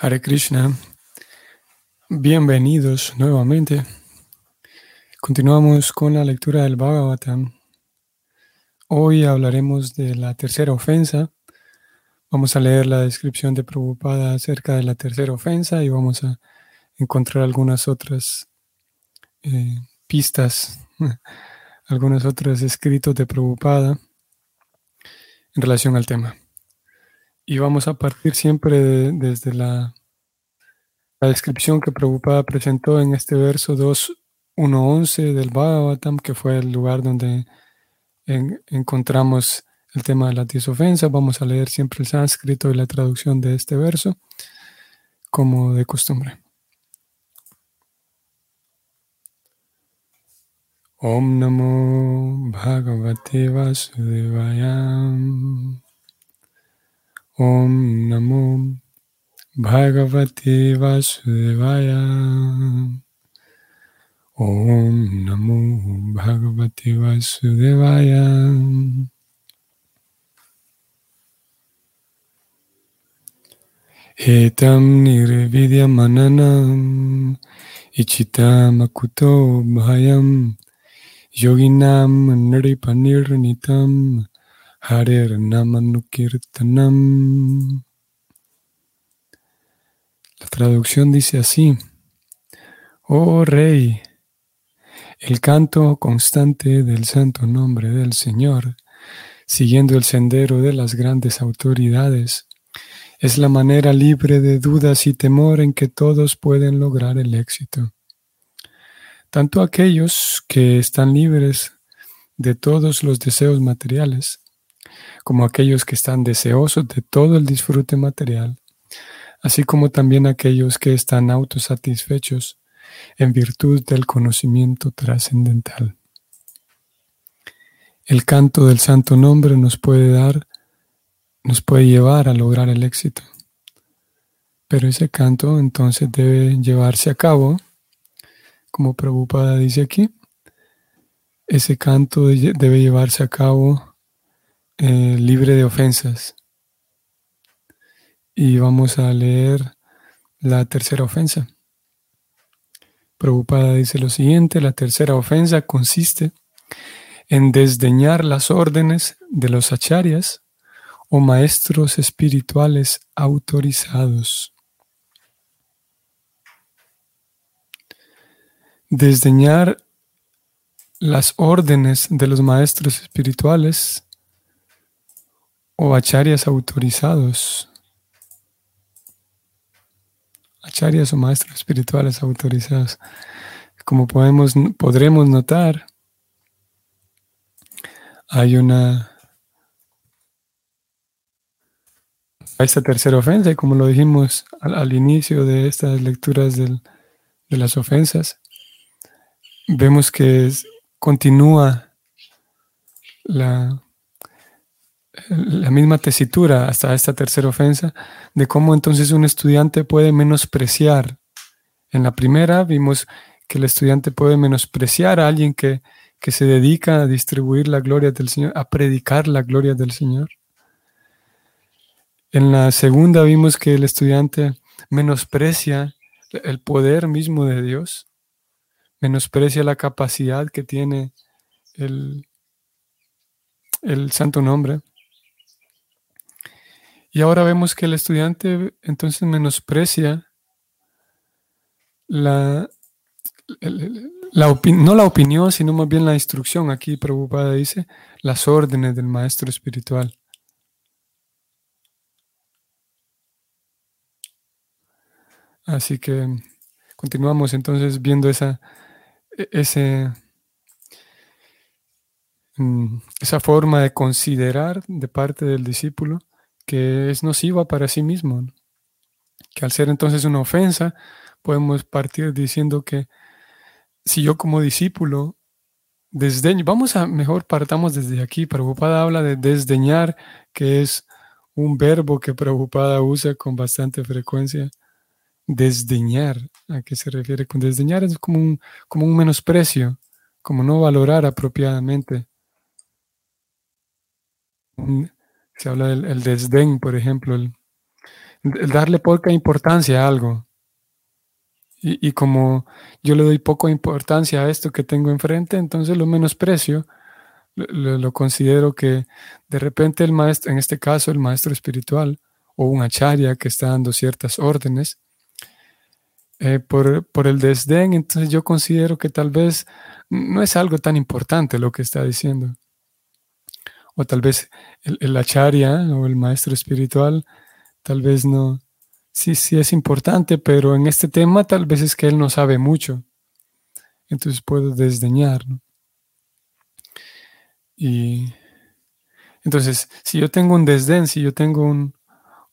Hare Krishna, bienvenidos nuevamente. Continuamos con la lectura del Bhagavatam. Hoy hablaremos de la tercera ofensa. Vamos a leer la descripción de Prabhupada acerca de la tercera ofensa y vamos a encontrar algunas otras eh, pistas, algunos otros escritos de Prabhupada en relación al tema. Y vamos a partir siempre desde la, descripción que Prabhupada presentó en este verso 2.1.11 del Bhagavatam, que fue el lugar donde encontramos el tema de la disofensa. Vamos a leer siempre el sánscrito y la traducción de este verso, como de costumbre. Om Namo Bhagavate Vasudevaya. Om Namo Bhagavate Vasudevaya. Om Namo Bhagavate Vasudevaya. Etam nirvidya mananam ichitamakuto bhayam yoginam Harer Namanukirtanam. La traducción dice así, Oh Rey, el canto constante del santo nombre del Señor, siguiendo el sendero de las grandes autoridades, es la manera libre de dudas y temor en que todos pueden lograr el éxito. Tanto aquellos que están libres de todos los deseos materiales, como aquellos que están deseosos de todo el disfrute material, así como también aquellos que están autosatisfechos en virtud del conocimiento trascendental. El canto del santo nombre nos puede dar, nos puede llevar a lograr el éxito. Pero ese canto entonces debe llevarse a cabo, como Prabhupada dice aquí, ese canto debe llevarse a cabo eh, libre de ofensas. Y vamos a leer la tercera ofensa. Prabhupada dice lo siguiente, la tercera ofensa consiste en desdeñar las órdenes de los acharyas o maestros espirituales autorizados. Desdeñar las órdenes de los maestros espirituales o acharyas autorizados. Acharyas o maestros espirituales autorizados. Como podemos, podremos notar, hay una... Esta tercera ofensa, y como lo dijimos al, inicio de estas lecturas de las ofensas, vemos que continúa la, la misma tesitura hasta esta tercera ofensa, de cómo entonces un estudiante puede menospreciar. En la primera vimos que el estudiante puede menospreciar a alguien que, que se dedica a distribuir la gloria del Señor, a predicar la gloria del Señor. En la segunda vimos que el estudiante menosprecia el poder mismo de Dios, menosprecia la capacidad que tiene el, el santo nombre. Y ahora vemos que el estudiante entonces menosprecia la, no la opinión, sino más bien la instrucción. Aquí preocupada dice las órdenes del maestro espiritual. Así que continuamos entonces viendo esa, e, ese, mm, esa forma de considerar de parte del discípulo que es nociva para sí mismo. Que al ser entonces una ofensa, podemos partir diciendo que si yo como discípulo desdeño, vamos a, mejor partamos desde aquí, Prabhupada habla de desdeñar, que es un verbo que Prabhupada usa con bastante frecuencia. Desdeñar, ¿a qué se refiere con desdeñar? Es como un, como un menosprecio, como no valorar apropiadamente. Se habla del desdén, por ejemplo, darle poca importancia a algo. Y, como yo le doy poca importancia a esto que tengo enfrente, entonces lo menosprecio, lo, lo, considero que de repente el maestro, en este caso el maestro espiritual o un acharya que está dando ciertas órdenes, eh, por, por, el desdén, entonces yo considero que tal vez no es algo tan importante lo que está diciendo. O tal vez el, el acharya o el maestro espiritual, tal vez no, sí, sí es importante, pero en este tema tal vez es que él no sabe mucho. Entonces puedo desdeñar. Y entonces, si yo tengo un desdén, si yo tengo un,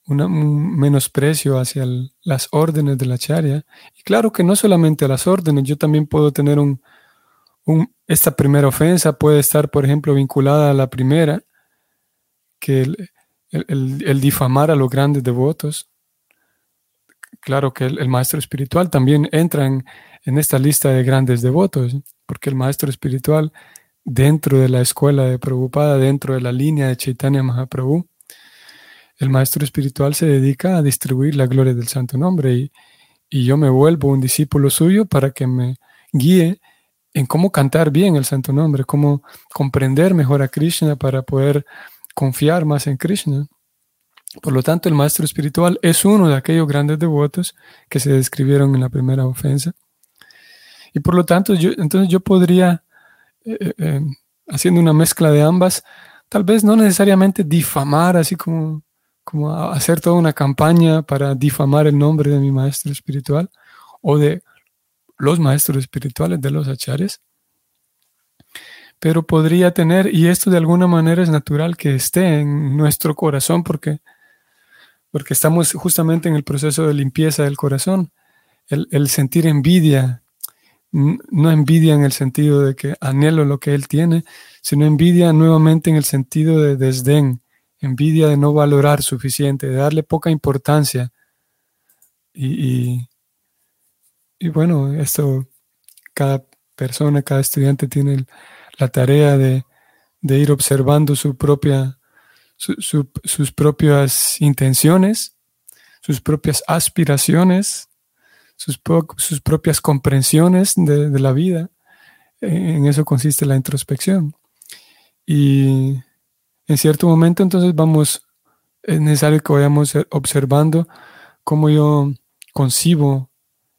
un menosprecio hacia las órdenes de la charia, y claro que no solamente a las órdenes, yo también puedo tener un, esta primera ofensa puede estar, por ejemplo, vinculada a la primera, que el, el difamar a los grandes devotos, Claro que el, maestro espiritual también entra en, esta lista de grandes devotos, porque el maestro espiritual dentro de la escuela de Prabhupada, dentro de la línea de Chaitanya Mahaprabhu, el maestro espiritual se dedica a distribuir la gloria del santo nombre y, y yo me vuelvo un discípulo suyo para que me guíe en cómo cantar bien el santo nombre, cómo comprender mejor a Krishna para poder confiar más en Krishna. Por lo tanto, el maestro espiritual es uno de aquellos grandes devotos que se describieron en la primera ofensa. Y por lo tanto, entonces yo podría, eh, eh, eh, haciendo una mezcla de ambas, tal vez no necesariamente difamar, así como, como hacer toda una campaña para difamar el nombre de mi maestro espiritual o de los maestros espirituales de los achares, pero podría tener, y esto de alguna manera es natural que esté en nuestro corazón porque porque estamos justamente en el proceso de limpieza del corazón. El, sentir envidia, no envidia en el sentido de que anhelo lo que él tiene, sino envidia nuevamente en el sentido de desdén, envidia de no valorar suficiente, de darle poca importancia. Y, y, bueno, esto cada persona, cada estudiante tiene la tarea de, de ir observando su propia sus propias intenciones, sus propias aspiraciones, sus, sus propias comprensiones de, la vida. En eso consiste la introspección. Y en cierto momento entonces vamos, es necesario que vayamos observando cómo yo concibo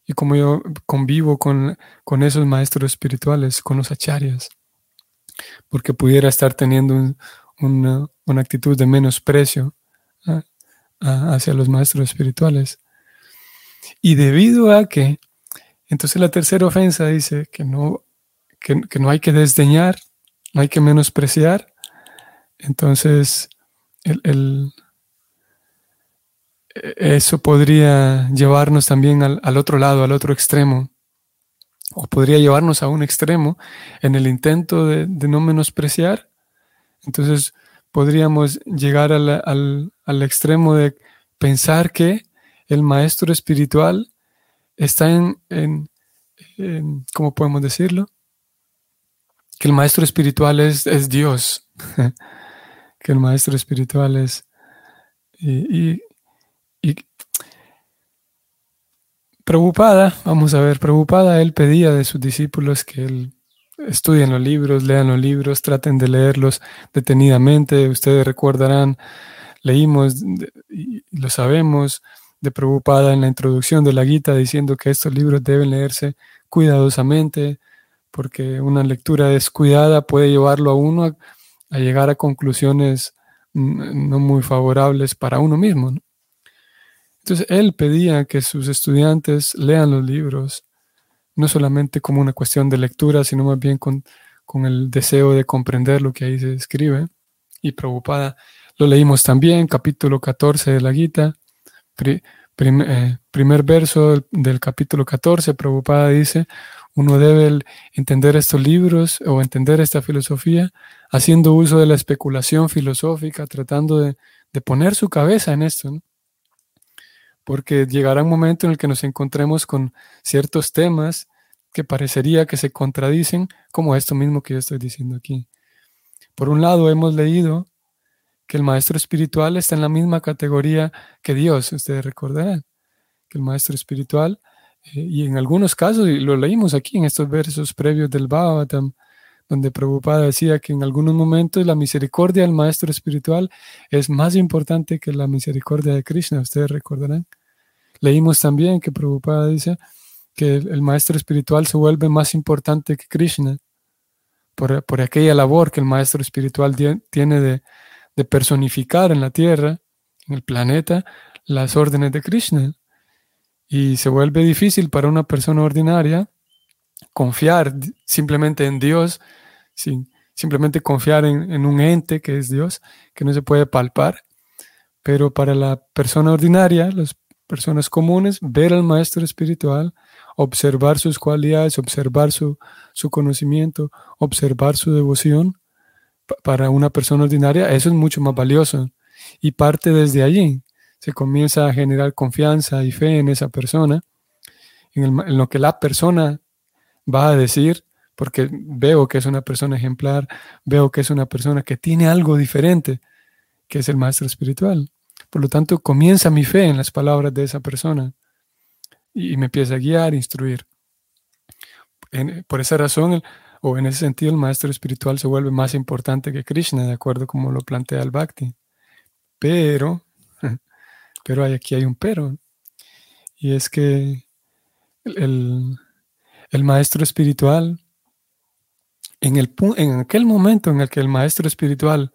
y cómo yo convivo con, con esos maestros espirituales, con los acharyas, porque pudiera estar teniendo un, una, actitud de menosprecio hacia los maestros espirituales. Y debido a que, entonces la tercera ofensa dice que no, que, no hay que desdeñar, no hay que menospreciar, entonces el, eso podría llevarnos también al, otro lado, al otro extremo, o podría llevarnos a un extremo en el intento de no menospreciar. Entonces podríamos llegar al, extremo de pensar que el maestro espiritual está en, en, ¿cómo podemos decirlo? Que el maestro espiritual es, es Dios, que el maestro espiritual es... vamos a ver, preocupada, él pedía de sus discípulos que él estudien los libros, lean los libros, traten de leerlos detenidamente. Ustedes recordarán, leímos y lo sabemos de preocupada en la introducción de la guita diciendo que estos libros deben leerse cuidadosamente porque una lectura descuidada puede llevarlo a uno a, llegar a conclusiones no muy favorables para uno mismo. Entonces él pedía que sus estudiantes lean los libros no solamente como una cuestión de lectura, sino más bien con, el deseo de comprender lo que ahí se escribe. Y preocupada, lo leímos también, capítulo 14 de la Gita, eh, primer verso del, capítulo 14, preocupada dice, uno debe entender estos libros o entender esta filosofía haciendo uso de la especulación filosófica, tratando de, poner su cabeza en esto. ¿no? Porque llegará un momento en el que nos encontremos con ciertos temas que parecería que se contradicen, como esto mismo que yo estoy diciendo aquí. Por un lado, hemos leído que el maestro espiritual está en la misma categoría que Dios. Ustedes recordarán que el maestro espiritual, eh, y en algunos casos, y lo leímos aquí en estos versos previos del Bhagavatam, donde Prabhupada decía que en algunos momentos la misericordia del maestro espiritual es más importante que la misericordia de Krishna. Ustedes recordarán. Leímos también que Prabhupada dice que el, maestro espiritual se vuelve más importante que Krishna por, por aquella labor que el maestro espiritual tiene de, de personificar en la tierra, en el planeta, las órdenes de Krishna. Y se vuelve difícil para una persona ordinaria confiar simplemente en Dios, sin, simplemente confiar en, en, un ente que es Dios, que no se puede palpar. Pero para la persona ordinaria, las personas comunes, ver al maestro espiritual, observar sus cualidades, observar su, su conocimiento, observar su devoción, para una persona ordinaria, eso es mucho más valioso. Y parte desde allí. Se comienza a generar confianza y fe en esa persona, en, lo que la persona va a decir, porque veo que es una persona ejemplar, veo que es una persona que tiene algo diferente, que es el maestro espiritual. Por lo tanto, comienza mi fe en las palabras de esa persona y, me empieza a guiar, instruir. por esa razón, o en ese sentido el maestro espiritual se vuelve más importante que Krishna, de acuerdo como lo plantea el Bhakti. Pero, pero hay, aquí hay un pero, y es que el, maestro espiritual, en, el, en aquel momento en el que el maestro espiritual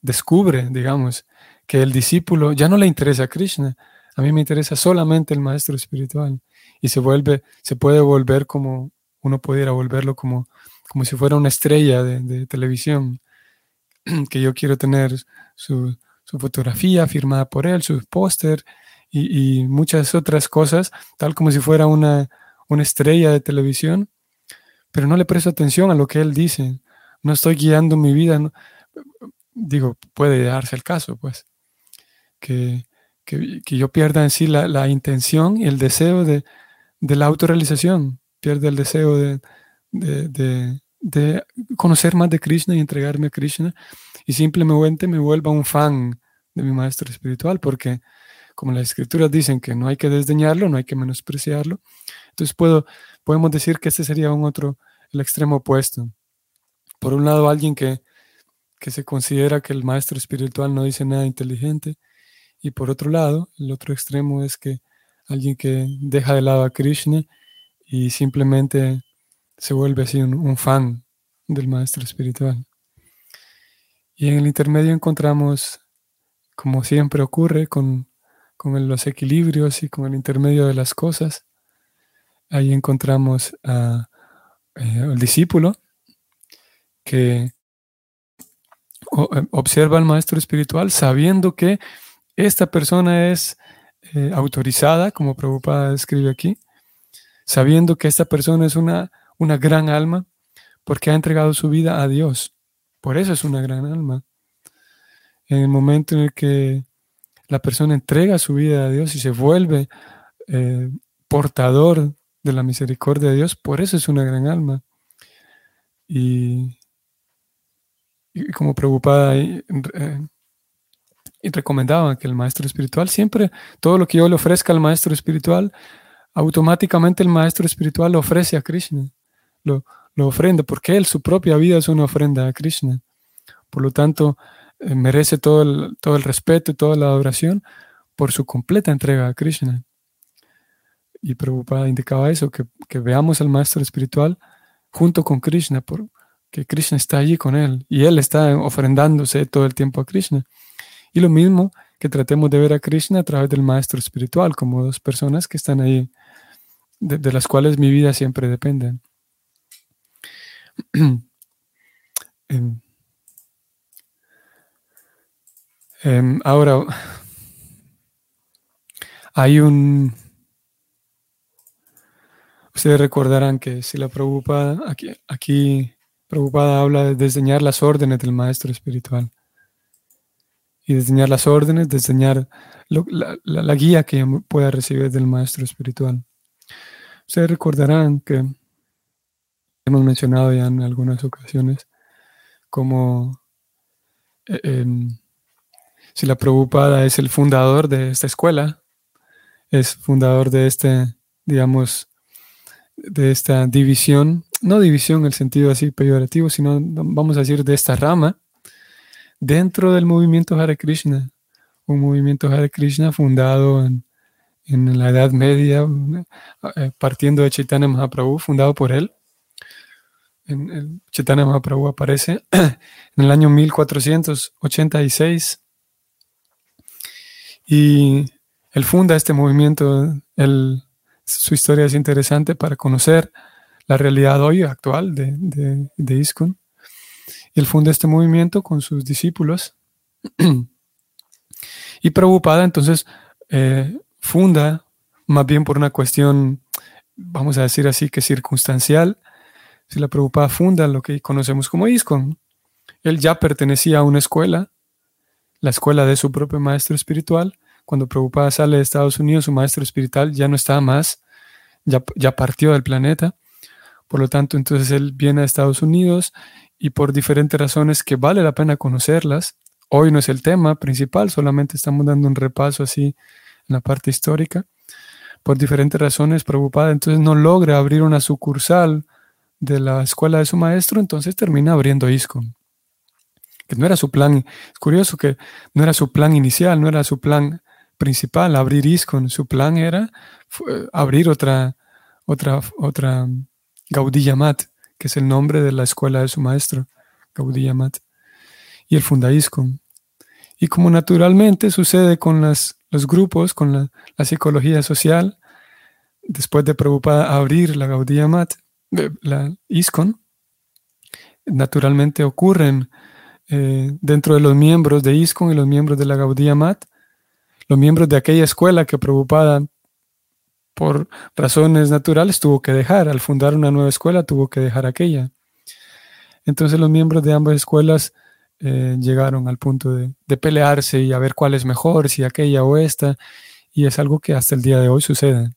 descubre, digamos, que el discípulo ya no le interesa a Krishna, a mí me interesa solamente el maestro espiritual. Y se vuelve, se puede volver como uno pudiera volverlo como como si fuera una estrella de, televisión, que yo quiero tener su, fotografía firmada por él, su póster y, muchas otras cosas, tal como si fuera una, una estrella de televisión, pero no le presto atención a lo que él dice, no estoy guiando mi vida, digo, puede darse el caso, pues, que, yo pierda en sí la, intención y el deseo de, de la autorrealización, pierda el deseo de, de, conocer más de Krishna y entregarme a Krishna y simplemente me vuelva un fan de mi maestro espiritual, porque como las escrituras dicen que no hay que desdeñarlo, no hay que menospreciarlo, entonces puedo, podemos decir que este sería un otro, el extremo opuesto. Por un lado, alguien que, que se considera que el maestro espiritual no dice nada inteligente, y por otro lado, el otro extremo es que alguien que deja de lado a Krishna y simplemente se vuelve así un, fan del maestro espiritual. Y en el intermedio encontramos, como siempre ocurre, con, los equilibrios y con el intermedio de las cosas, ahí encontramos eh, al discípulo que eh, observa al maestro espiritual sabiendo que esta persona es eh, autorizada, como Prabhupada escribe aquí, sabiendo que esta persona es una una gran alma porque ha entregado su vida a Dios. Por eso es una gran alma. En el momento en el que la persona entrega su vida a Dios y se vuelve eh, portador de la misericordia de Dios, por eso es una gran alma. Y, como preocupada y, eh, y recomendaba que el maestro espiritual siempre, todo lo que yo le ofrezca al maestro espiritual, automáticamente el maestro espiritual lo ofrece a Krishna lo, ofrenda, porque él, su propia vida es una ofrenda a Krishna. Por lo tanto, eh, merece todo el, todo el respeto y toda la adoración por su completa entrega a Krishna. Y Prabhupada indicaba eso, que, veamos al maestro espiritual junto con Krishna, porque Krishna está allí con él y él está ofrendándose todo el tiempo a Krishna. Y lo mismo que tratemos de ver a Krishna a través del maestro espiritual, como dos personas que están ahí, de las cuales mi vida siempre depende. Em, em, ahora, hay un... Ustedes recordarán que si la preocupada, aquí, aquí preocupada habla de diseñar las órdenes del maestro espiritual. Y diseñar las órdenes, diseñar la, guía que pueda recibir del maestro espiritual. Ustedes recordarán que hemos mencionado ya en algunas ocasiones, como eh, em, Si la Prabhupada es el fundador de esta escuela, es fundador de este, digamos, de esta división, no división en el sentido así peyorativo, sino vamos a decir de esta rama dentro del movimiento Hare Krishna, un movimiento Hare Krishna fundado en, la Edad Media, eh, partiendo de Chaitanya Mahaprabhu, fundado por él. En, el Chaitanya Mahaprabhu aparece en el año 1486 y él funda este movimiento. Su historia es interesante para conocer la realidad hoy actual de, de, de ISKCON. Él funda este movimiento con sus discípulos. y Prabhupada entonces eh, funda, más bien por una cuestión, vamos a decir así, que circunstancial, si la Prabhupada funda lo que conocemos como ISKCON. Él ya pertenecía a una escuela, la escuela de su propio maestro espiritual. Cuando Prabhupada sale de Estados Unidos, su maestro espiritual ya no está más, ya, ya partió del planeta. Por lo tanto, entonces él viene a Estados Unidos y por diferentes razones que vale la pena conocerlas. Hoy no es el tema principal, solamente estamos dando un repaso así en la parte histórica. Por diferentes razones, preocupada, entonces no logra abrir una sucursal de la escuela de su maestro, entonces termina abriendo ISCON. Que no era su plan, es curioso que no era su plan inicial, no era su plan principal abrir ISCON, su plan era abrir otra, otra, otra Gaudí Mat que es el nombre de la escuela de su maestro, Gaudiya Mat, y el funda Y como naturalmente sucede con los grupos, con la, psicología social, después de Prabhupada abrir la Gaudiya Mat, la ISKCON, naturalmente ocurren eh, dentro de los miembros de ISKCON y los miembros de la Gaudiya Mat, los miembros de aquella escuela que Prabhupada por razones naturales tuvo que dejar. Al fundar una nueva escuela tuvo que dejar aquella. Entonces los miembros de ambas escuelas eh, llegaron al punto de, pelearse y a ver cuál es mejor, si aquella o esta, y es algo que hasta el día de hoy sucede.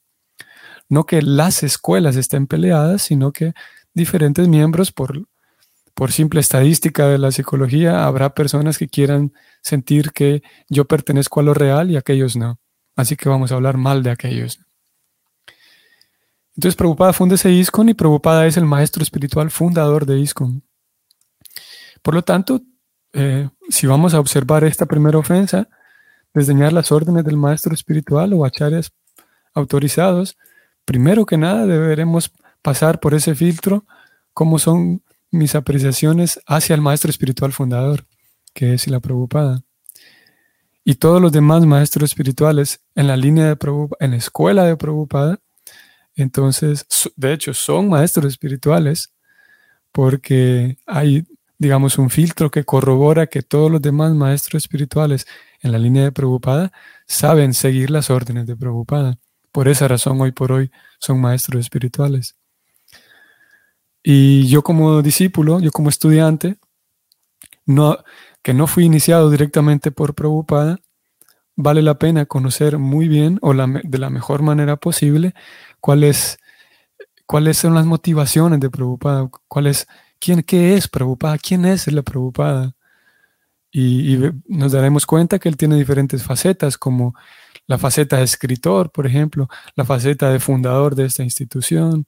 No que las escuelas estén peleadas, sino que diferentes miembros, por, por simple estadística de la psicología, habrá personas que quieran sentir que yo pertenezco a lo real y aquellos no. Así que vamos a hablar mal de aquellos. Entonces Prabhupada funda ese ISKCON y Prabhupada es el maestro espiritual fundador de ISKCON. Por lo tanto, eh, si vamos a observar esta primera ofensa, desdeñar las órdenes del maestro espiritual o acharyas autorizados, primero que nada deberemos pasar por ese filtro, cómo son mis apreciaciones hacia el maestro espiritual fundador, que es la Prabhupada. Y todos los demás maestros espirituales en la línea de Prabhupada, en la escuela de Prabhupada, entonces, de hecho, son maestros espirituales porque hay, digamos, un filtro que corrobora que todos los demás maestros espirituales en la línea de Prabhupada saben seguir las órdenes de Prabhupada. Por esa razón, hoy por hoy, son maestros espirituales. Y yo como discípulo, yo como estudiante, no, que no fui iniciado directamente por Prabhupada, vale la pena conocer muy bien o de la mejor manera posible cuáles, cuáles son las motivaciones de Prabhupada, cuál es, quién, qué es Prabhupada, quién es la Prabhupada. Y, nos daremos cuenta que él tiene diferentes facetas, como la faceta de escritor, por ejemplo, la faceta de fundador de esta institución.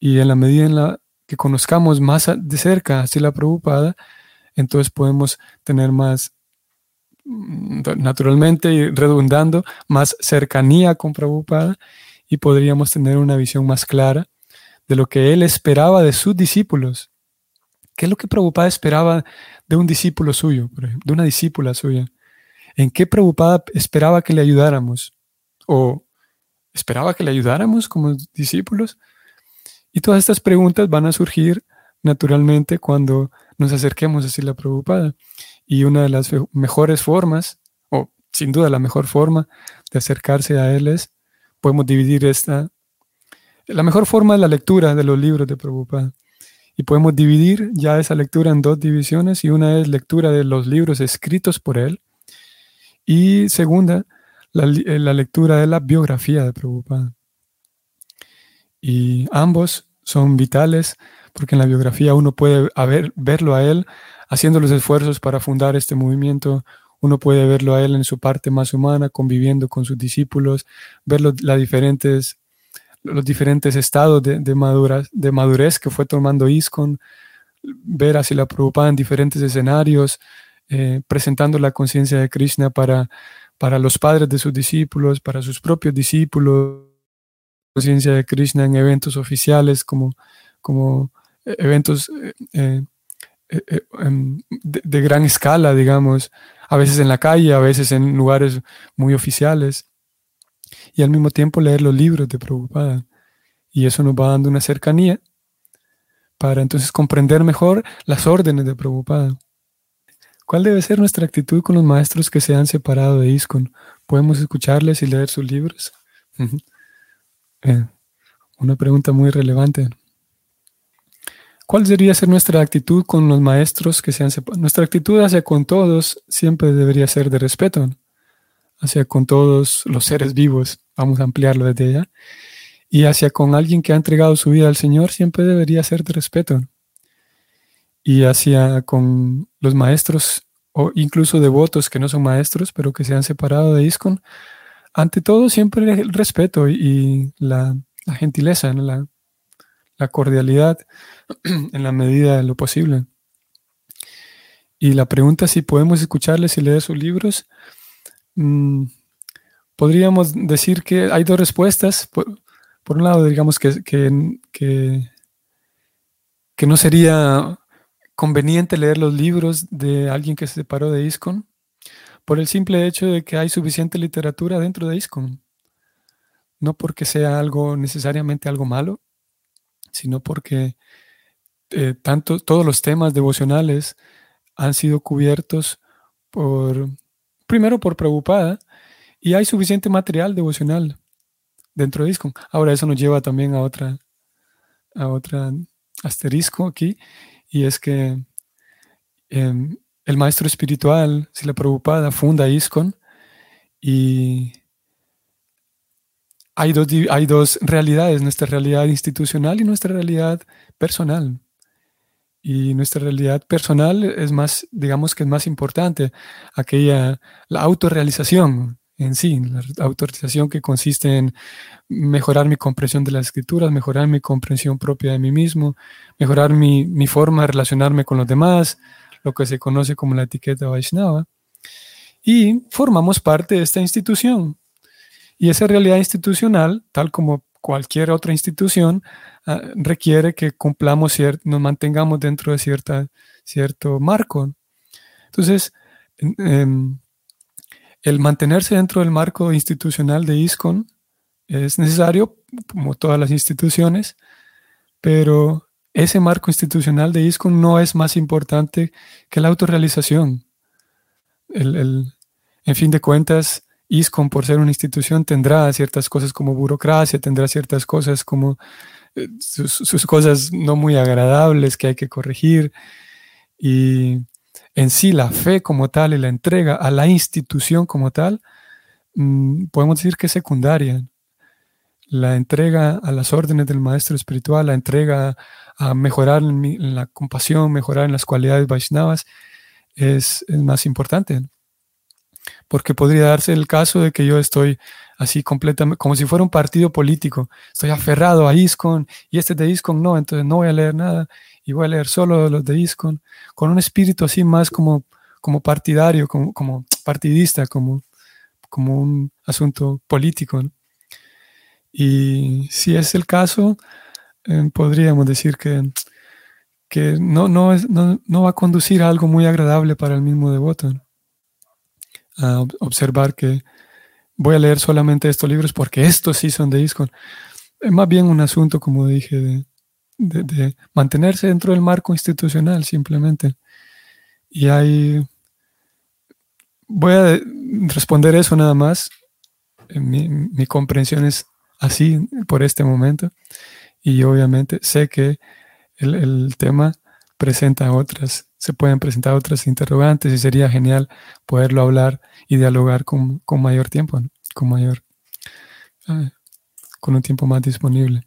Y en la medida en la que conozcamos más de cerca a la Prabhupada, entonces podemos tener más mm, naturalmente y redundando, más cercanía con Prabhupada y podríamos tener una visión más clara de lo que él esperaba de sus discípulos. ¿Qué es lo que Prabhupada esperaba de un discípulo suyo, por ejemplo, de una discípula suya? ¿En qué Prabhupada esperaba que le ayudáramos? ¿O esperaba que le ayudáramos como discípulos? Y todas estas preguntas van a surgir naturalmente cuando nos acerquemos a la Prabhupada. Y una de las mejores formas, o sin duda la mejor forma de acercarse a él es podemos dividir esta. La mejor forma es la lectura de los libros de Prabhupada. Y podemos dividir ya esa lectura en dos divisiones, y una es lectura de los libros escritos por él, y segunda, la, eh, lectura de la biografía de Prabhupada. Y ambos son vitales porque en la biografía uno puede verlo a él haciendo los esfuerzos para fundar este movimiento. Uno puede verlo a él en su parte más humana, conviviendo con sus discípulos, ver los, diferentes, los diferentes estados de, de, de madurez que fue tomando ISCON, ver así la preocupada en diferentes escenarios, eh, presentando la conciencia de Krishna para, para los padres de sus discípulos, para sus propios discípulos, conciencia de Krishna en eventos oficiales como, como eh, eventos eh, em, de, gran escala, digamos, a veces en la calle, a veces en lugares muy oficiales, y al mismo tiempo leer los libros de Prabhupada. Y eso nos va dando una cercanía para entonces comprender mejor las órdenes de Prabhupada. ¿Cuál debe ser nuestra actitud con los maestros que se han separado de ISKCON? ¿Podemos escucharles y leer sus libros? Eh, una pregunta muy relevante. ¿Cuál debería ser nuestra actitud con los maestros que se han separado? Nuestra actitud hacia con todos siempre debería ser de respeto, hacia con todos los seres vivos, vamos a ampliarlo desde allá, y hacia con alguien que ha entregado su vida al Señor siempre debería ser de respeto. Y hacia con los maestros o incluso devotos que no son maestros, pero que se han separado de ISKCON, ante todo siempre el respeto y la, gentileza, la, cordialidad en la medida de lo posible. Y la pregunta si podemos escucharles y leer sus libros, mm, podríamos decir que hay dos respuestas. Por un lado, digamos que, que, no sería conveniente leer los libros de alguien que se separó de ISCON por el simple hecho de que hay suficiente literatura dentro de ISCON. No porque sea algo necesariamente algo malo, sino porque eh, tanto, todos los temas devocionales han sido cubiertos por, primero por Preocupada, y hay suficiente material devocional dentro de ISCON. Ahora eso nos lleva también a otra, a otra asterisco aquí, y es que em, el maestro espiritual, si la preocupada, funda ISCON y hay dos, hay dos realidades, nuestra realidad institucional y nuestra realidad personal. Y nuestra realidad personal es más, digamos que es más importante, aquella, la autorrealización, en sí, la autorización que consiste en mejorar mi comprensión de las escrituras, mejorar mi comprensión propia de mí mismo, mejorar mi, forma de relacionarme con los demás, lo que se conoce como la etiqueta Vaishnava. Y formamos parte de esta institución. Y esa realidad institucional, tal como cualquier otra institución, ah, requiere que cumplamos, nos mantengamos dentro de cierta, cierto marco. Entonces, el mantenerse dentro del marco institucional de ISCON es necesario, como todas las instituciones, pero ese marco institucional de ISCON no es más importante que la autorrealización. en fin de cuentas, ISCON, por ser una institución, tendrá ciertas cosas como burocracia, tendrá ciertas cosas como eh, sus, cosas no muy agradables que hay que corregir. Y en sí la fe como tal y la entrega a la institución como tal, mm, podemos decir que es secundaria. La entrega a las órdenes del maestro espiritual, la entrega a mejorar en, la compasión, mejorar en las cualidades Vaishnavas, es, más importante. Porque podría darse el caso de que yo estoy así completamente, como si fuera un partido político. Estoy aferrado a ISCON y este de ISCON no, entonces no voy a leer nada y voy a leer solo los de ISCON, con un espíritu así más como, como partidario, como, como partidista, como, como un asunto político. Y si es el caso, eh, podríamos decir que, que no, no, no, va a conducir a algo muy agradable para el mismo devoto. A observar que voy a leer solamente estos libros porque estos sí son de ISCON. Es más bien un asunto, como dije, de, mantenerse dentro del marco institucional simplemente. Y hay, voy a responder eso nada más. Mi, mi comprensión es así por este momento. Y obviamente sé que el, el, tema presenta otras, se pueden presentar otras interrogantes y sería genial poderlo hablar y dialogar con, con mayor tiempo, con mayor, con un tiempo más disponible.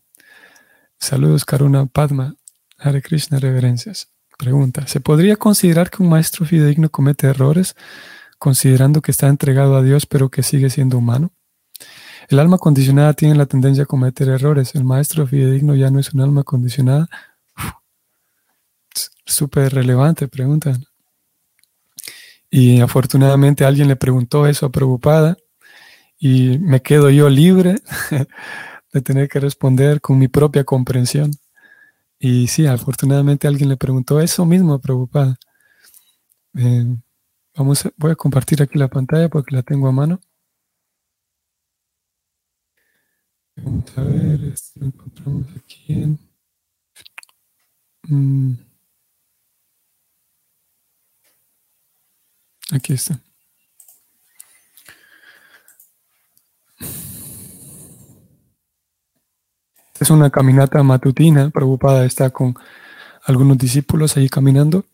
Saludos, Karuna Padma. Hare Krishna, reverencias. Pregunta: ¿Se podría considerar que un maestro fidedigno comete errores considerando que está entregado a Dios pero que sigue siendo humano? El alma condicionada tiene la tendencia a cometer errores. El maestro fidedigno ya no es un alma condicionada. Súper relevante, preguntan. Y afortunadamente alguien le preguntó eso a Preocupada y me quedo yo libre de tener que responder con mi propia comprensión. Y sí, afortunadamente alguien le preguntó eso mismo a Preocupada. Eh, vamos voy a compartir aquí la pantalla porque la tengo a mano. Vamos a ver, esto lo encontramos aquí. Mm, aquí está. es una caminata matutina, preocupada está con algunos discípulos ahí caminando.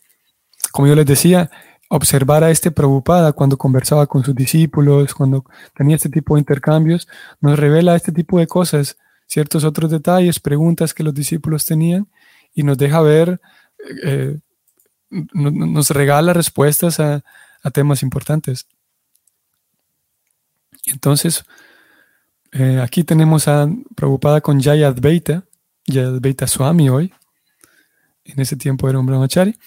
Como yo les decía, observar a este preocupada cuando conversaba con sus discípulos, cuando tenía este tipo de intercambios, nos revela este tipo de cosas, ciertos otros detalles, preguntas que los discípulos tenían y nos deja ver, eh, nos regala respuestas a, temas importantes. Entonces, eh, aquí tenemos a preocupada con Jaya Advaita, Jaya Advaita Swami hoy, en ese tiempo era un brahmachari.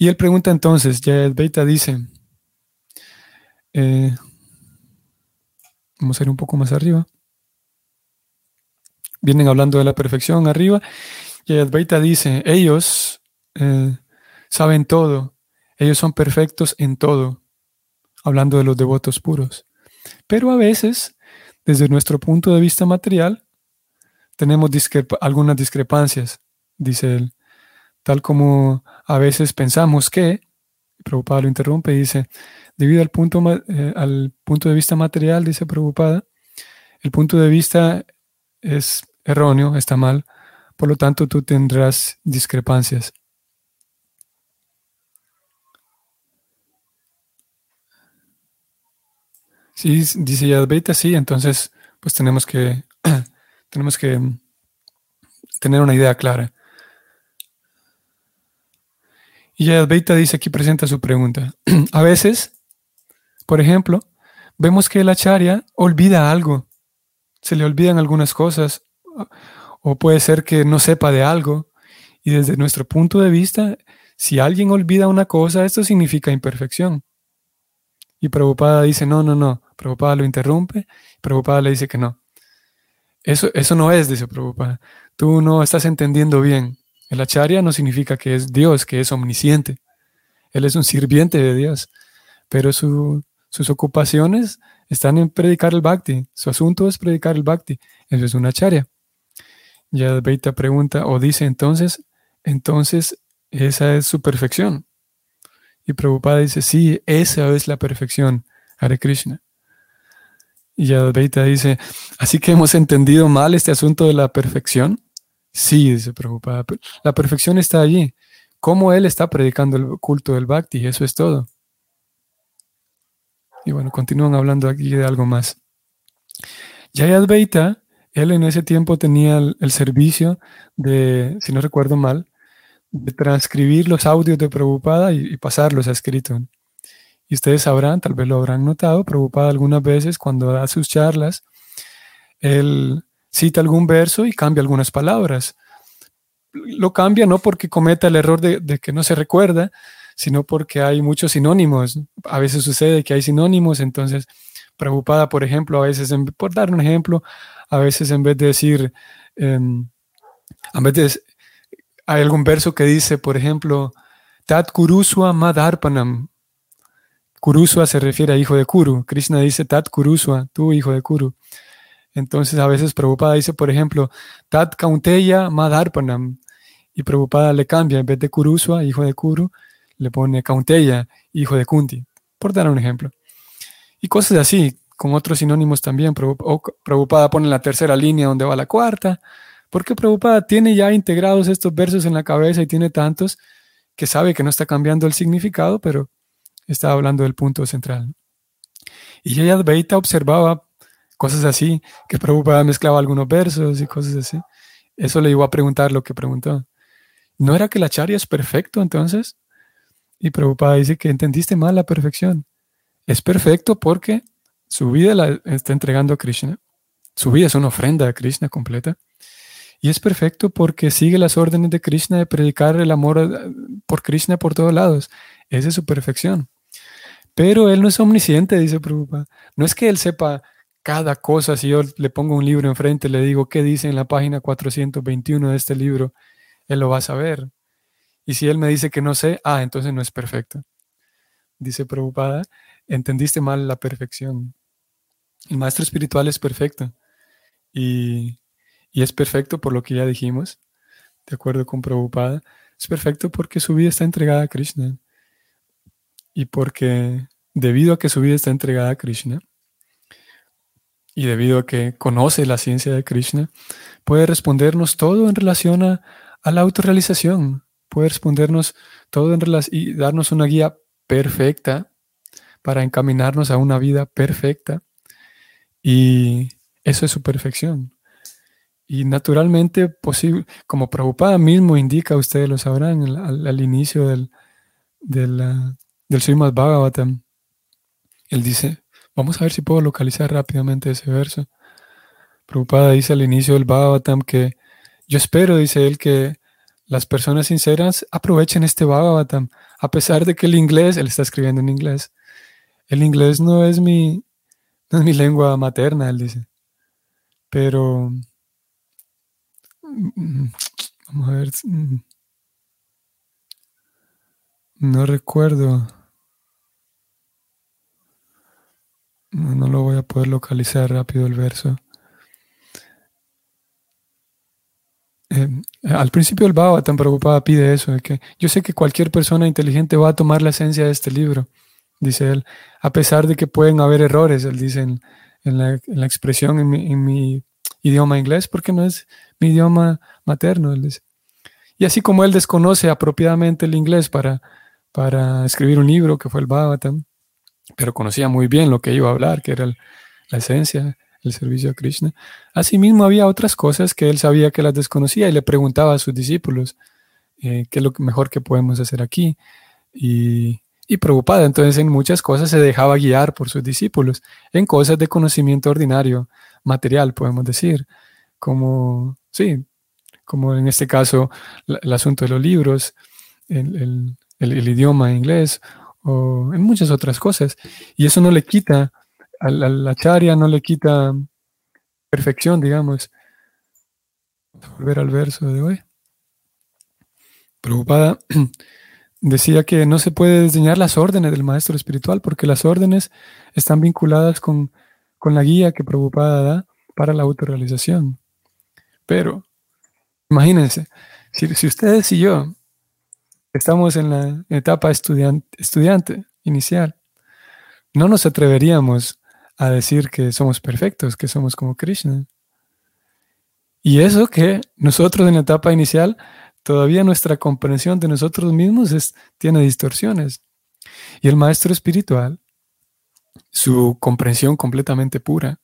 Y él pregunta entonces, ya Beita dice, eh, vamos a ir un poco más arriba. Vienen hablando de la perfección arriba. Y Advaita dice, ellos eh, saben todo, ellos son perfectos en todo, hablando de los devotos puros. Pero a veces, desde nuestro punto de vista material, tenemos algunas discrepancias, dice él tal como a veces pensamos que, Prabhupada lo interrumpe y dice, debido al punto, eh, al punto de vista material, dice Prabhupada, el punto de vista es erróneo, está mal, por lo tanto tú tendrás discrepancias. Sí, dice Yadvaita, sí, entonces pues tenemos que, tenemos que tener una idea clara. Y Advaita dice aquí, presenta su pregunta. a veces, por ejemplo, vemos que el acharya olvida algo, se le olvidan algunas cosas, o puede ser que no sepa de algo. Y desde nuestro punto de vista, si alguien olvida una cosa, esto significa imperfección. Y Prabhupada dice, no, no, no. Prabhupada lo interrumpe. Prabhupada le dice que no. Eso, eso no es, dice Prabhupada. Tú no estás entendiendo bien. El acharya no significa que es Dios, que es omnisciente. Él es un sirviente de Dios, pero sus ocupaciones están en predicar el bhakti. Su asunto es predicar el bhakti. Eso es un acharya. Ya Advaita pregunta o dice entonces, entonces esa es su perfección. Y Prabhupada dice, sí, esa es la perfección, Hare Krishna. Y Advaita dice, así que hemos entendido mal este asunto de la perfección. Sí, dice preocupada. La perfección está allí. Cómo él está predicando el culto del Bhakti, eso es todo. Y bueno, continúan hablando aquí de algo más. Advaita, él en ese tiempo tenía el, servicio de, si no recuerdo mal, de transcribir los audios de Prabhupada y, pasarlos a escrito. Y ustedes sabrán, tal vez lo habrán notado, Prabhupada algunas veces cuando da sus charlas, él cita algún verso y cambia algunas palabras. Lo cambia no porque cometa el error de, que no se recuerda, sino porque hay muchos sinónimos. A veces sucede que hay sinónimos, entonces, preocupada, por ejemplo, a veces, por dar un ejemplo, a veces en vez de decir, em, a veces hay algún verso que dice, por ejemplo, Tat Kuruswa Madarpanam. Kuruswa se refiere a hijo de Kuru. Krishna dice Tat Kuruswa, tú hijo de Kuru. Entonces a veces Prabhupada dice, por ejemplo, Tat Kaunteya Madarpanam. Y Prabhupada le cambia, en vez de Kuruswa, hijo de Kuru, le pone Kaunteya, hijo de Kunti, por dar un ejemplo. Y cosas así, con otros sinónimos también. Prabhupada pone la tercera línea donde va la cuarta, porque Prabhupada tiene ya integrados estos versos en la cabeza y tiene tantos que sabe que no está cambiando el significado, pero está hablando del punto central. Y Yayadvaita observaba cosas así, que Prabhupada mezclaba algunos versos y cosas así. Eso le iba a preguntar lo que preguntó. ¿No era que la charya es perfecto entonces? Y Prabhupada dice que entendiste mal la perfección. es perfecto porque su vida la está entregando a Krishna. Su vida es una ofrenda a Krishna completa. Y es perfecto porque sigue las órdenes de Krishna de predicar el amor por Krishna por todos lados. Esa es su perfección. Pero él no es omnisciente, dice Prabhupada. No es que él sepa cada cosa. Si yo le pongo un libro enfrente, le digo qué dice en la página 421 de este libro, él lo va a saber. Y si él me dice que no sé, ah, entonces no es perfecto. Dice Prabhupada, entendiste mal la perfección. El maestro espiritual es perfecto. Y, y es perfecto por lo que ya dijimos, de acuerdo con Prabhupada. Es perfecto porque su vida está entregada a Krishna y porque debido a que su vida está entregada a Krishna y debido a que conoce la ciencia de Krishna, puede respondernos todo en relación a, la autorrealización, puede respondernos todo en relación y darnos una guía perfecta para encaminarnos a una vida perfecta. Y eso es su perfección. Y naturalmente, posible, como Prabhupada mismo indica, ustedes lo sabrán al, inicio del, del, del Srimad Bhagavatam. Él dice, vamos a ver si puedo localizar rápidamente ese verso. Prabhupada dice al inicio del Bhagavatam que yo espero, dice él, que las personas sinceras aprovechen este Bhagavatam, a pesar de que el inglés, él está escribiendo en inglés, el inglés no es mi, no es mi lengua materna, él dice. Pero, mm, mm, vamos a ver, mm, no recuerdo. No, lo voy a poder localizar rápido el verso. Eh, al principio el Baba tan preocupada pide eso, de que yo sé que cualquier persona inteligente va a tomar la esencia de este libro, dice él, a pesar de que pueden haber errores, él dice en, la, expresión en mi, idioma inglés, porque no es mi idioma materno, él dice. Y así como él desconoce apropiadamente el inglés para, para escribir un libro, que fue el Bhagavatam, pero conocía muy bien lo que iba a hablar, que era la esencia, el servicio a Krishna. Asimismo, había otras cosas que él sabía que las desconocía y le preguntaba a sus discípulos eh, qué es lo mejor que podemos hacer aquí. Y, y preocupada, entonces en muchas cosas se dejaba guiar por sus discípulos, en cosas de conocimiento ordinario, material, podemos decir, como, sí, como en este caso el asunto de los libros, el, el idioma inglés o en muchas otras cosas. Y eso no le quita, a la, charia no le quita perfección, digamos. volver al verso de hoy. Preocupada decía que no se puede diseñar las órdenes del maestro espiritual porque las órdenes están vinculadas con, la guía que Preocupada da para la autorrealización. Pero, imagínense, si, si ustedes y yo estamos en la etapa estudiante, inicial, no nos atreveríamos a decir que somos perfectos, que somos como Krishna. Y eso que nosotros en la etapa inicial, todavía nuestra comprensión de nosotros mismos tiene distorsiones. Y el maestro espiritual, su comprensión completamente pura,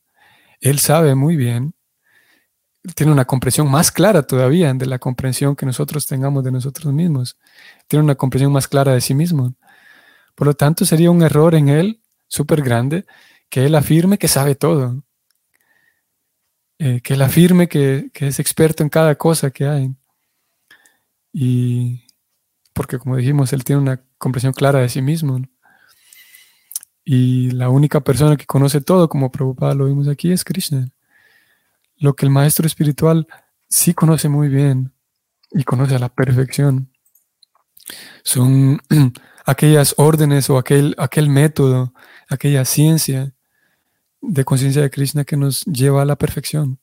él sabe muy bien tiene una comprensión más clara todavía de la comprensión que nosotros tengamos de nosotros mismos. Tiene una comprensión más clara de sí mismo. Por lo tanto, sería un error en él súper grande que él afirme que sabe todo. Eh, que él afirme que, es experto en cada cosa que hay. Y porque, como dijimos, él tiene una comprensión clara de sí mismo. Y la única persona que conoce todo, como Prabhupada lo vimos aquí, es Krishna lo que el maestro espiritual sí conoce muy bien y conoce a la perfección son aquellas órdenes o aquel, aquel método, aquella ciencia de conciencia de Krishna que nos lleva a la perfección.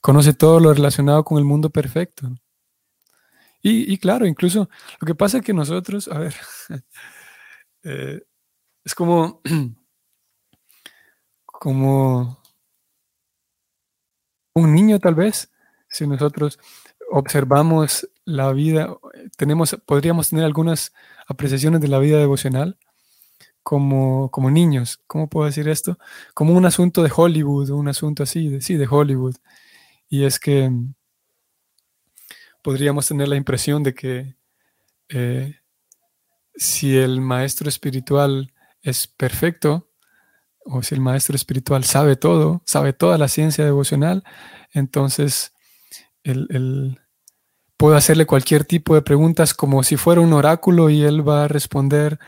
Conoce todo lo relacionado con el mundo perfecto. Y, claro, incluso lo que pasa es que nosotros, a ver, eh, es como, como un niño tal vez, si nosotros observamos la vida, tenemos, podríamos tener algunas apreciaciones de la vida devocional como, como niños. ¿Cómo puedo decir esto? Como un asunto de Hollywood, un asunto así, de, sí, de Hollywood. Y es que podríamos tener la impresión de que eh, si el maestro espiritual es perfecto, o si el maestro espiritual sabe todo, sabe toda la ciencia devocional, entonces él, puedo hacerle cualquier tipo de preguntas como si fuera un oráculo y él va a responder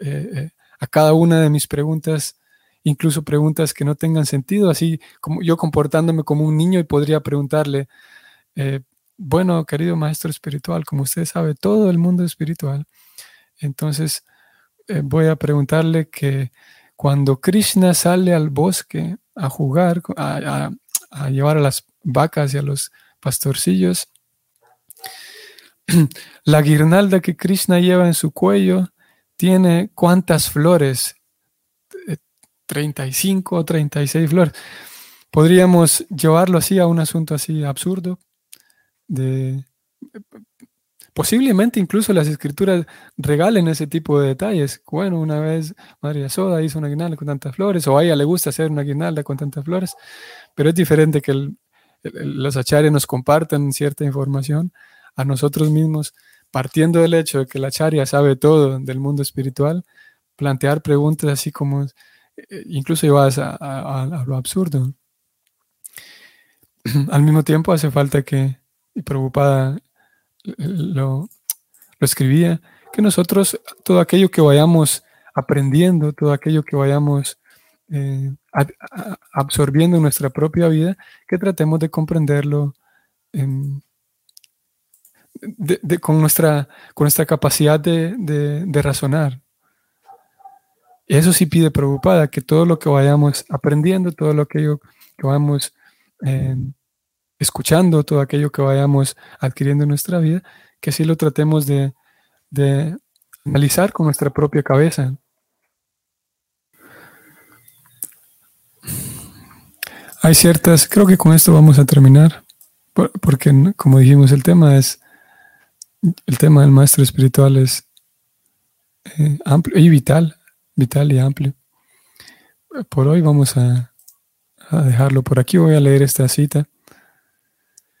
eh, eh, a cada una de mis preguntas, incluso preguntas que no tengan sentido, así como yo comportándome como un niño y podría preguntarle, eh, bueno, querido maestro espiritual, como usted sabe todo el mundo espiritual, entonces voy a preguntarle que cuando Krishna sale al bosque a jugar, a, llevar a las vacas y a los pastorcillos, la guirnalda que Krishna lleva en su cuello tiene cuántas flores? 35 o 36 flores. Podríamos llevarlo así a un asunto así absurdo Posiblemente incluso las escrituras regalen ese tipo de detalles. Bueno, una vez María Soda hizo una guirnalda con tantas flores, o a ella le gusta hacer una guirnalda con tantas flores, pero es diferente que los acharyas nos compartan cierta información a nosotros mismos, partiendo del hecho de que la acharya sabe todo del mundo espiritual, plantear preguntas así como, eh, incluso llevadas a, a lo absurdo. Al mismo tiempo hace falta que, y preocupada lo, escribía, que nosotros todo aquello que vayamos aprendiendo, todo aquello que vayamos eh, absorbiendo en nuestra propia vida, que tratemos de comprenderlo con, nuestra, con nuestra capacidad de, razonar. Eso sí pide preocupada, que todo lo que vayamos aprendiendo, todo lo que, que vayamos eh, escuchando todo aquello que vayamos adquiriendo en nuestra vida, que así lo tratemos de, analizar con nuestra propia cabeza. Hay ciertas, creo que con esto vamos a terminar, porque como dijimos, el tema es, el tema del maestro espiritual es eh, amplio y vital, vital y amplio. Por hoy vamos a, dejarlo por aquí, voy a leer esta cita.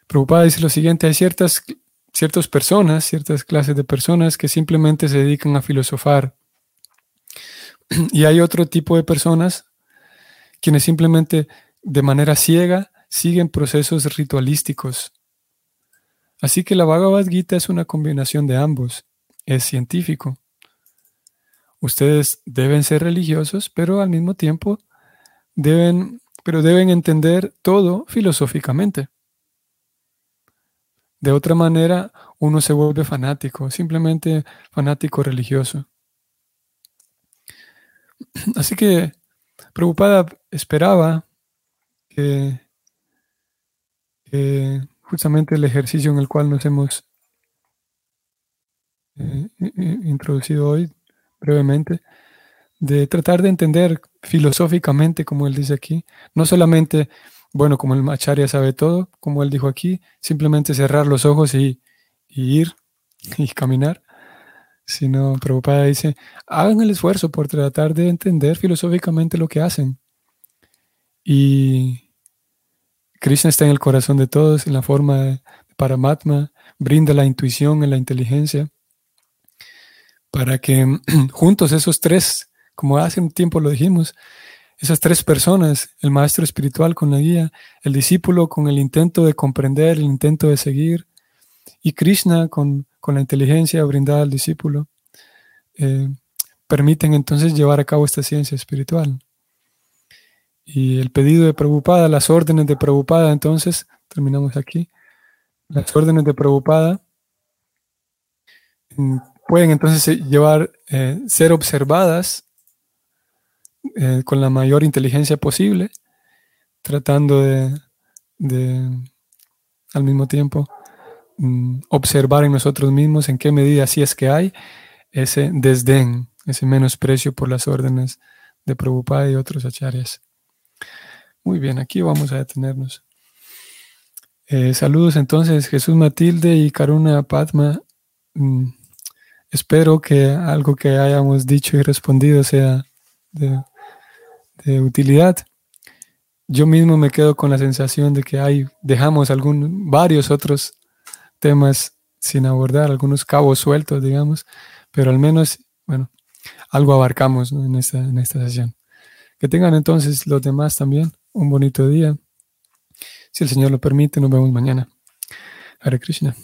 Prabhupada dice lo siguiente, hay ciertas, ciertas personas, ciertas clases de personas que simplemente se dedican a filosofar. Y hay otro tipo de personas quienes simplemente de manera ciega siguen procesos ritualísticos. Así que la Bhagavad Gita es una combinación de ambos. Es científico. Ustedes deben ser religiosos, pero al mismo tiempo deben, pero deben entender todo filosóficamente. De otra manera, uno se vuelve fanático, simplemente fanático religioso. Así que preocupada esperaba que, justamente el ejercicio en el cual nos hemos eh, introducido hoy brevemente, de tratar de entender filosóficamente, como él dice aquí, no solamente bueno, como el Macharya sabe todo, como él dijo aquí, simplemente cerrar los ojos y, ir y caminar. Sino, Prabhupada dice, hagan el esfuerzo por tratar de entender filosóficamente lo que hacen. Y Krishna está en el corazón de todos, en la forma de Paramatma, brinda la intuición y la inteligencia, para que juntos esos tres, como hace un tiempo lo dijimos, esas tres personas, el maestro espiritual con la guía, el discípulo con el intento de comprender, el intento de seguir, y Krishna con, la inteligencia brindada al discípulo, eh, permiten entonces llevar a cabo esta ciencia espiritual. Y el pedido de Prabhupada, las órdenes de Prabhupada, entonces, terminamos aquí, las órdenes de Prabhupada mm, pueden entonces llevar, eh, ser observadas eh, con la mayor inteligencia posible, tratando de, al mismo tiempo mm, observar en nosotros mismos en qué medida, si es que hay, ese desdén, ese menosprecio por las órdenes de Prabhupada y otros acharyas. Muy bien, aquí vamos a detenernos. Eh, saludos entonces, Jesús Matilde y Karuna Padma. Mm, espero que algo que hayamos dicho y respondido sea de de utilidad. Yo mismo me quedo con la sensación de que hay, dejamos algún, varios otros temas sin abordar, algunos cabos sueltos, digamos, pero al menos, bueno, algo abarcamos en, esta, en esta sesión. Que tengan entonces los demás también un bonito día. Si el Señor lo permite, nos vemos mañana. Hare Krishna.